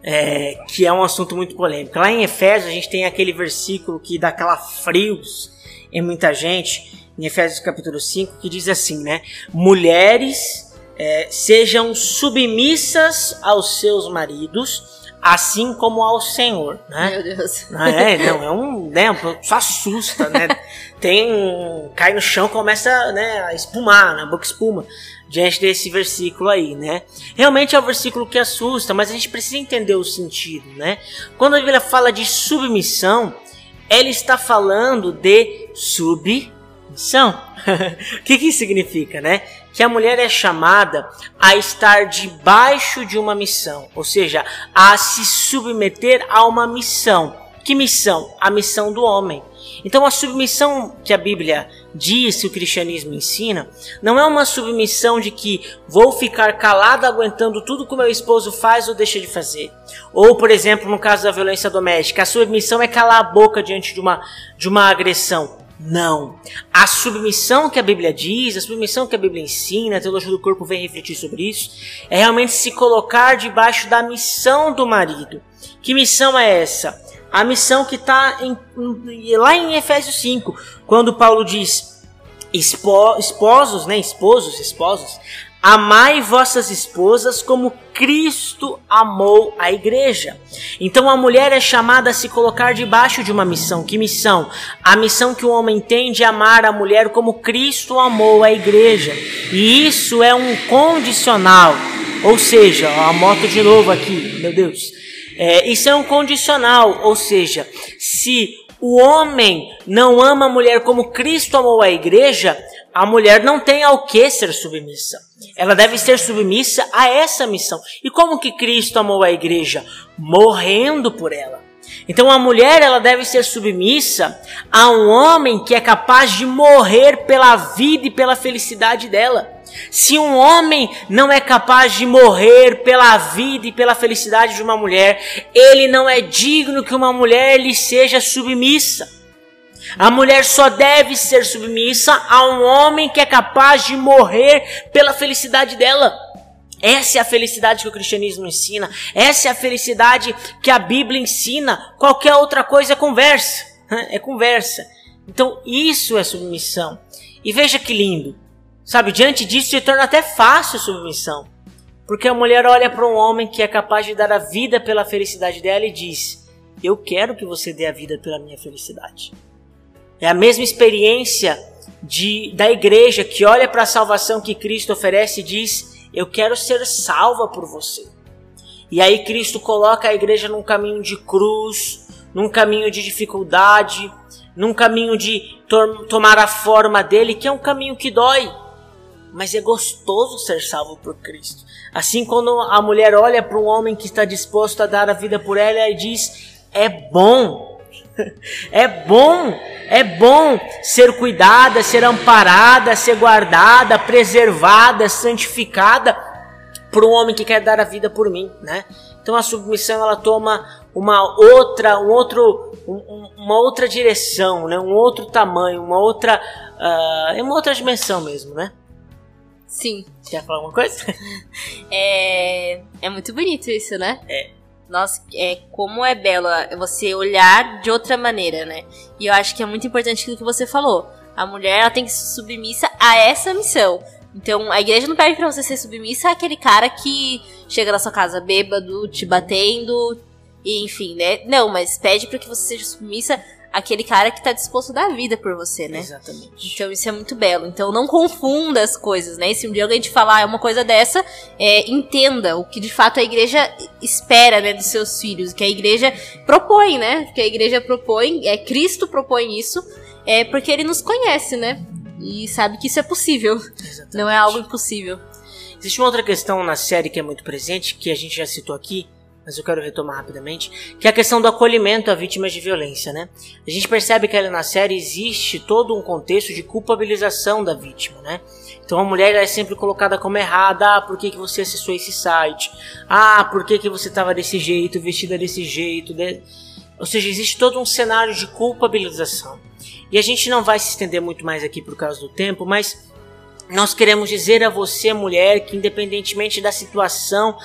É, que é um assunto muito polêmico. Lá em Efésios a gente tem aquele versículo que dá aquela frios em muita gente, em Efésios capítulo 5, que diz assim, né? Mulheres é, sejam submissas aos seus maridos, assim como ao Senhor, né? Meu Deus. É, não, é um, né, só assusta, né? Tem, cai no chão, começa, né, a espumar, né, a boca espuma diante desse versículo aí, né? Realmente é um versículo que assusta, mas a gente precisa entender o sentido, né? Quando a Bíblia fala de submissão, ela está falando de submissão. o que, que significa, né? Que a mulher é chamada a estar debaixo de uma missão, ou seja, a se submeter a uma missão. Que missão? A missão do homem. Então a submissão que a Bíblia diz, que o cristianismo ensina, não é uma submissão de que vou ficar calado aguentando tudo que o meu esposo faz ou deixa de fazer. Ou, por exemplo, no caso da violência doméstica, a submissão é calar a boca diante de uma, de uma agressão. Não. A submissão que a Bíblia diz, a submissão que a Bíblia ensina, a teologia do corpo vem refletir sobre isso, é realmente se colocar debaixo da missão do marido. Que missão é essa? A missão que está lá em Efésios 5, quando Paulo diz: Espo, esposos, né? Esposos, esposos, Amai vossas esposas como Cristo amou a igreja. Então a mulher é chamada a se colocar debaixo de uma missão. Que missão? A missão que o homem tem de amar a mulher como Cristo amou a igreja. E isso é um condicional. Ou seja, a moto de novo aqui, meu Deus. É, isso é um condicional. Ou seja, se o homem não ama a mulher como Cristo amou a igreja, a mulher não tem ao que ser submissa. Ela deve ser submissa a essa missão. E como que Cristo amou a igreja? Morrendo por ela. Então a mulher ela deve ser submissa a um homem que é capaz de morrer pela vida e pela felicidade dela. Se um homem não é capaz de morrer pela vida e pela felicidade de uma mulher, ele não é digno que uma mulher lhe seja submissa. A mulher só deve ser submissa a um homem que é capaz de morrer pela felicidade dela. Essa é a felicidade que o cristianismo ensina. Essa é a felicidade que a Bíblia ensina. Qualquer outra coisa é conversa. É conversa. Então isso é submissão. E veja que lindo. Sabe, diante disso se torna até fácil submissão. Porque a mulher olha para um homem que é capaz de dar a vida pela felicidade dela e diz: Eu quero que você dê a vida pela minha felicidade. É a mesma experiência de, da igreja que olha para a salvação que Cristo oferece e diz: Eu quero ser salva por você. E aí Cristo coloca a igreja num caminho de cruz, num caminho de dificuldade, num caminho de to tomar a forma dele, que é um caminho que dói, mas é gostoso ser salvo por Cristo. Assim, quando a mulher olha para um homem que está disposto a dar a vida por ela e diz: É bom é bom, é bom ser cuidada, ser amparada, ser guardada, preservada, santificada por um homem que quer dar a vida por mim, né? Então a submissão ela toma uma outra, um outro, um, uma outra direção, né? Um outro tamanho, uma outra, uh, uma outra dimensão mesmo, né? Sim. Quer falar alguma coisa? É, é muito bonito isso, né? É. Nossa, é como é belo você olhar de outra maneira, né? E eu acho que é muito importante aquilo que você falou. A mulher ela tem que ser submissa a essa missão. Então, a igreja não pede para você ser submissa àquele cara que chega na sua casa bêbado, te batendo, enfim, né? Não, mas pede para que você seja submissa aquele cara que tá disposto a dar vida por você, né? Exatamente. Então isso é muito belo. Então não confunda as coisas, né? E se um dia alguém te falar uma coisa dessa, é, entenda o que de fato a igreja espera, né, dos seus filhos, que a igreja propõe, né? Que a igreja propõe, é Cristo propõe isso, é porque ele nos conhece, né? E sabe que isso é possível. Exatamente. Não é algo impossível. Existe uma outra questão na série que é muito presente, que a gente já citou aqui, mas eu quero retomar rapidamente, que é a questão do acolhimento a vítimas de violência, né? A gente percebe que ali na série existe todo um contexto de culpabilização da vítima, né? Então a mulher é sempre colocada como errada, ah, por que, que você acessou esse site? Ah, por que, que você estava desse jeito, vestida desse jeito? De... Ou seja, existe todo um cenário de culpabilização. E a gente não vai se estender muito mais aqui por causa do tempo, mas nós queremos dizer a você, mulher, que independentemente da situação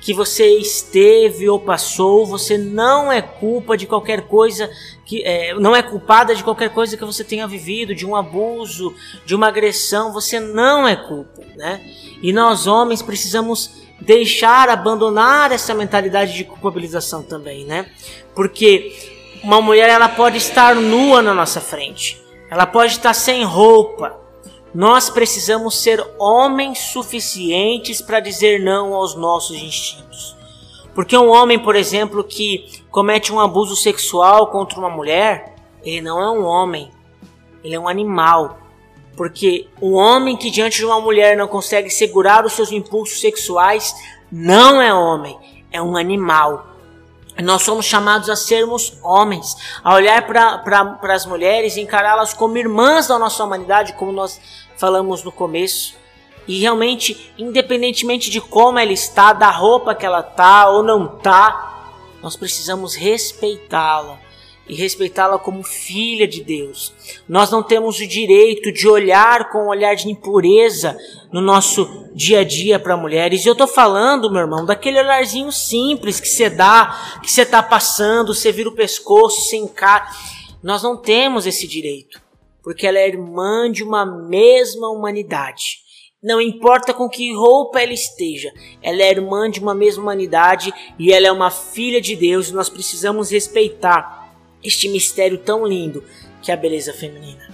que você esteve ou passou, você não é culpa de qualquer coisa que é, não é culpada de qualquer coisa que você tenha vivido, de um abuso, de uma agressão, você não é culpa, né? E nós homens precisamos deixar abandonar essa mentalidade de culpabilização também, né? Porque uma mulher ela pode estar nua na nossa frente, ela pode estar sem roupa, nós precisamos ser homens suficientes para dizer não aos nossos instintos. Porque um homem, por exemplo, que comete um abuso sexual contra uma mulher, ele não é um homem, ele é um animal. Porque o homem que diante de uma mulher não consegue segurar os seus impulsos sexuais não é homem, é um animal. Nós somos chamados a sermos homens, a olhar para as mulheres encará-las como irmãs da nossa humanidade, como nós falamos no começo. E realmente, independentemente de como ela está, da roupa que ela tá ou não tá, nós precisamos respeitá-la e respeitá-la como filha de Deus. Nós não temos o direito de olhar com um olhar de impureza no nosso dia a dia para mulheres. E eu tô falando, meu irmão, daquele olharzinho simples que você dá, que você tá passando, você vira o pescoço, você encara. Nós não temos esse direito. porque ela é irmã de uma mesma humanidade. Não importa com que roupa ela esteja, ela é irmã de uma mesma humanidade e ela é uma filha de Deus e nós precisamos respeitar este mistério tão lindo que é a beleza feminina.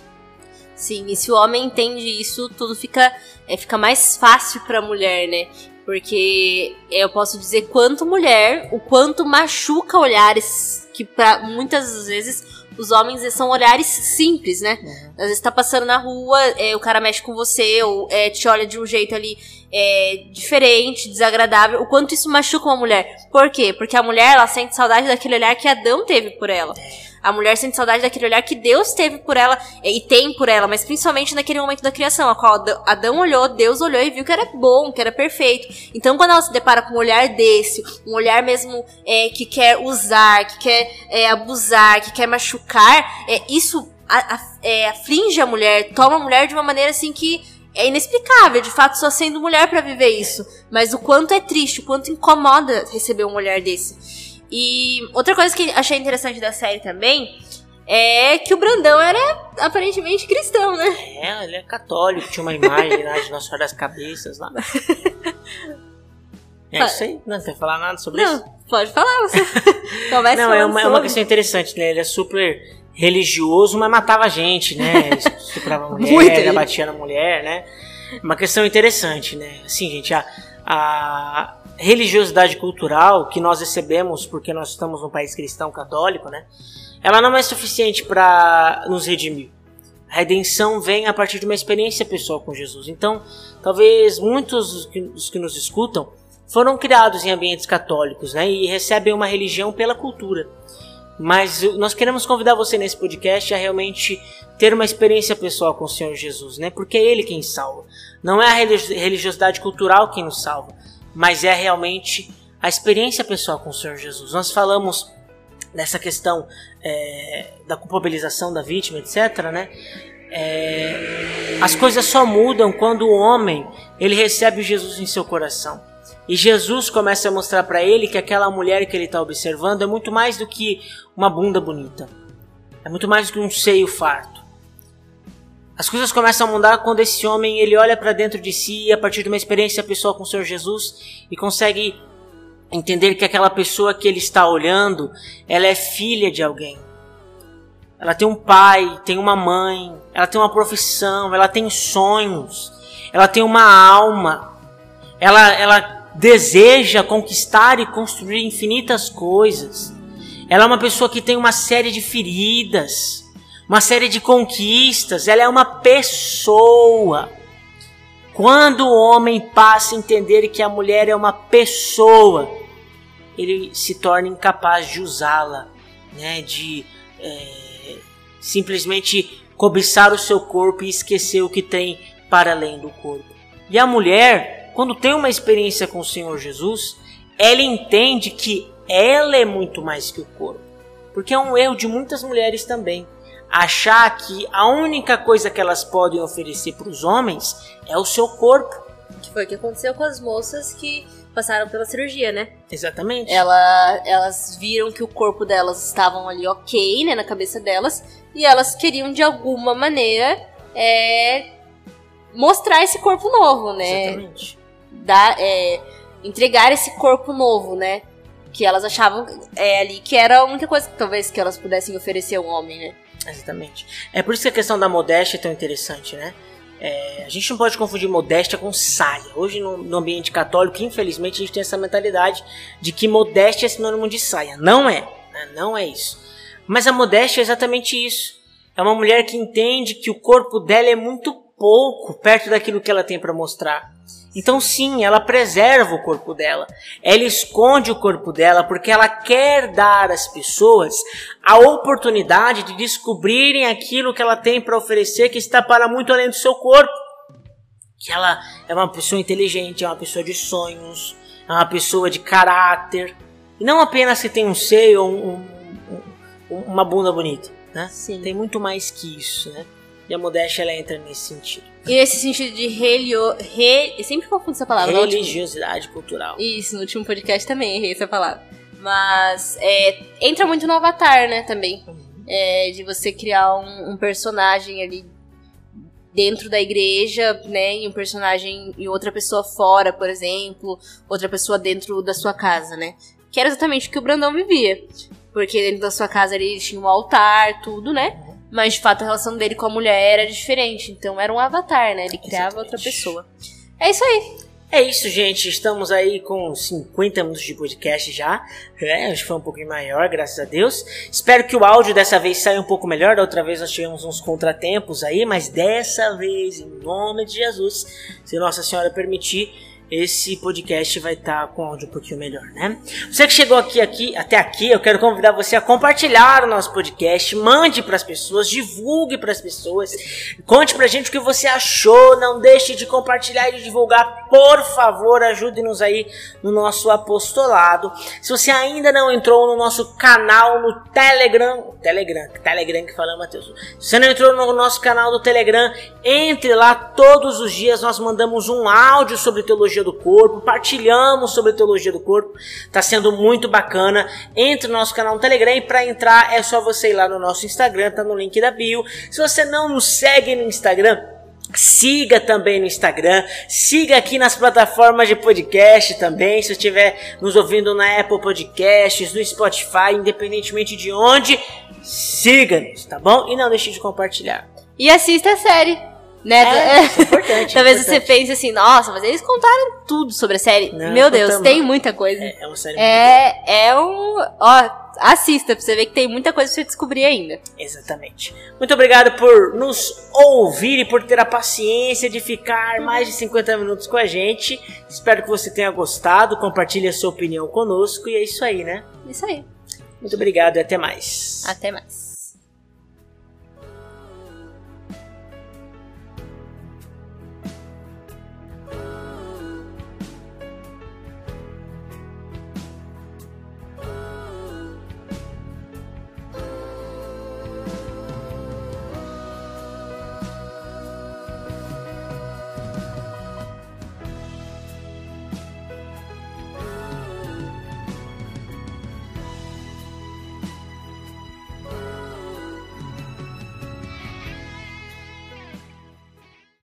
Sim, e se o homem entende isso, tudo fica, é, fica mais fácil para a mulher, né? Porque eu posso dizer quanto mulher, o quanto machuca olhares que para muitas vezes os homens são olhares simples, né? Uhum. Às vezes tá passando na rua, é, o cara mexe com você, ou é, te olha de um jeito ali é, diferente, desagradável. O quanto isso machuca uma mulher. Por quê? Porque a mulher, ela sente saudade daquele olhar que Adão teve por ela. A mulher sente saudade daquele olhar que Deus teve por ela e tem por ela, mas principalmente naquele momento da criação, a qual Adão olhou, Deus olhou e viu que era bom, que era perfeito. Então, quando ela se depara com um olhar desse, um olhar mesmo é, que quer usar, que quer é, abusar, que quer machucar, é, isso a, a, é, aflige a mulher, toma a mulher de uma maneira assim que é inexplicável, de fato, só sendo mulher para viver isso. Mas o quanto é triste, o quanto incomoda receber um olhar desse. E outra coisa que achei interessante da série também é que o Brandão era aparentemente cristão, né? É, ele é católico, tinha uma imagem lá de Nossa Senhora das Cabeças lá. É isso aí, não quer falar nada sobre não, isso? Pode falar, você começa Não, é uma, é uma questão interessante, né? Ele é super religioso, mas matava gente, né? Estuprava mulher, Muito batia na mulher, né? Uma questão interessante, né? Assim, gente, a, a religiosidade cultural que nós recebemos porque nós estamos num país cristão católico, né? Ela não é suficiente para nos redimir. A redenção vem a partir de uma experiência pessoal com Jesus. Então, talvez muitos dos que nos escutam foram criados em ambientes católicos, né? E recebem uma religião pela cultura. Mas nós queremos convidar você nesse podcast a realmente ter uma experiência pessoal com o Senhor Jesus, né? Porque é Ele quem salva. Não é a religiosidade cultural quem nos salva, mas é realmente a experiência pessoal com o Senhor Jesus. Nós falamos dessa questão é, da culpabilização da vítima, etc. Né? É, as coisas só mudam quando o homem ele recebe Jesus em seu coração. E Jesus começa a mostrar para ele que aquela mulher que ele está observando é muito mais do que uma bunda bonita. É muito mais do que um seio farto. As coisas começam a mudar quando esse homem ele olha para dentro de si a partir de uma experiência pessoal com o Senhor Jesus e consegue entender que aquela pessoa que ele está olhando, ela é filha de alguém. Ela tem um pai, tem uma mãe, ela tem uma profissão, ela tem sonhos, ela tem uma alma. Ela ela deseja conquistar e construir infinitas coisas. Ela é uma pessoa que tem uma série de feridas, uma série de conquistas. Ela é uma pessoa. Quando o homem passa a entender que a mulher é uma pessoa, ele se torna incapaz de usá-la, né? de é, simplesmente cobiçar o seu corpo e esquecer o que tem para além do corpo. E a mulher, quando tem uma experiência com o Senhor Jesus, ela entende que ela é muito mais que o corpo. Porque é um erro de muitas mulheres também. Achar que a única coisa que elas podem oferecer para os homens é o seu corpo. Que foi o que aconteceu com as moças que passaram pela cirurgia, né? Exatamente. Ela, elas viram que o corpo delas estavam ali ok, né, na cabeça delas, e elas queriam de alguma maneira é, mostrar esse corpo novo, né? Exatamente. Dar, é, entregar esse corpo novo, né? Que elas achavam é, ali que era a única coisa talvez que elas pudessem oferecer ao homem, né? Exatamente. É por isso que a questão da modéstia é tão interessante, né? É, a gente não pode confundir modéstia com saia. Hoje, no, no, ambiente católico, infelizmente, a gente tem essa mentalidade de que modéstia é sinônimo de saia. Não é. Né? Não é isso. Mas a modéstia é exatamente isso. É uma mulher que entende que o corpo dela é muito pouco perto daquilo que ela tem para mostrar. Então, sim, ela preserva o corpo dela. Ela esconde o corpo dela porque ela quer dar às pessoas a oportunidade de descobrirem aquilo que ela tem para oferecer que está para muito além do seu corpo. Que ela é uma pessoa inteligente, é uma pessoa de sonhos, é uma pessoa de caráter. E não apenas que tem um seio ou um, um, uma bunda bonita. Né? Sim. Tem muito mais que isso, né? E a modéstia ela entra nesse sentido. E nesse sentido de relio, re, eu sempre confundo essa palavra. Religiosidade cultural. Isso, no último podcast também errei essa palavra. Mas é, entra muito no Avatar, né, também. Uhum. é, de você criar um, um personagem ali dentro da igreja, né, e um personagem e outra pessoa fora, por exemplo, outra pessoa dentro da sua casa, né? Que era exatamente o que o Brandão vivia. Porque dentro da sua casa ele tinha um altar, tudo, né? Mas de fato a relação dele com a mulher era diferente. Então era um avatar, né? Ele criava Exatamente. outra pessoa. É isso aí. É isso, gente. Estamos aí com 50 minutos de podcast já. É, acho que foi um pouquinho maior, graças a Deus. Espero que o áudio dessa vez saia um pouco melhor. Da outra vez nós tivemos uns contratempos aí, mas dessa vez, em nome de Jesus, se Nossa Senhora permitir, esse podcast vai estar com áudio um pouquinho melhor, né? Você que chegou aqui, aqui, até aqui, eu quero convidar você a compartilhar o nosso podcast, mande para as pessoas, divulgue para as pessoas, conte pra gente o que você achou, não deixe de compartilhar e de divulgar, por favor, ajude-nos aí no nosso apostolado. Se você ainda não entrou no nosso canal no Telegram, Telegram, Telegram que fala, Matheus. Se você não entrou no nosso canal do Telegram, entre lá todos os dias, nós mandamos um áudio sobre teologia do corpo, partilhamos sobre teologia do corpo, tá sendo muito bacana. Entre no nosso canal no Telegram para entrar é só você ir lá no nosso Instagram, tá no link da bio. Se você não nos segue no Instagram, Siga também no Instagram, siga aqui nas plataformas de podcast também. Se estiver nos ouvindo na Apple Podcasts, no Spotify, independentemente de onde, siga-nos, tá bom? E não deixe de compartilhar. E assista a série. Né? É, isso é importante, Talvez é você importante. pense assim, nossa, mas eles contaram tudo sobre a série. Não, Meu Deus, contamos. tem muita coisa. É, é uma série. É, é um. Ó, assista pra você ver que tem muita coisa pra você descobrir ainda. Exatamente. Muito obrigado por nos ouvir e por ter a paciência de ficar mais de 50 minutos com a gente. Espero que você tenha gostado. Compartilhe a sua opinião conosco. E é isso aí, né? Isso aí. Muito obrigado e até mais. Até mais.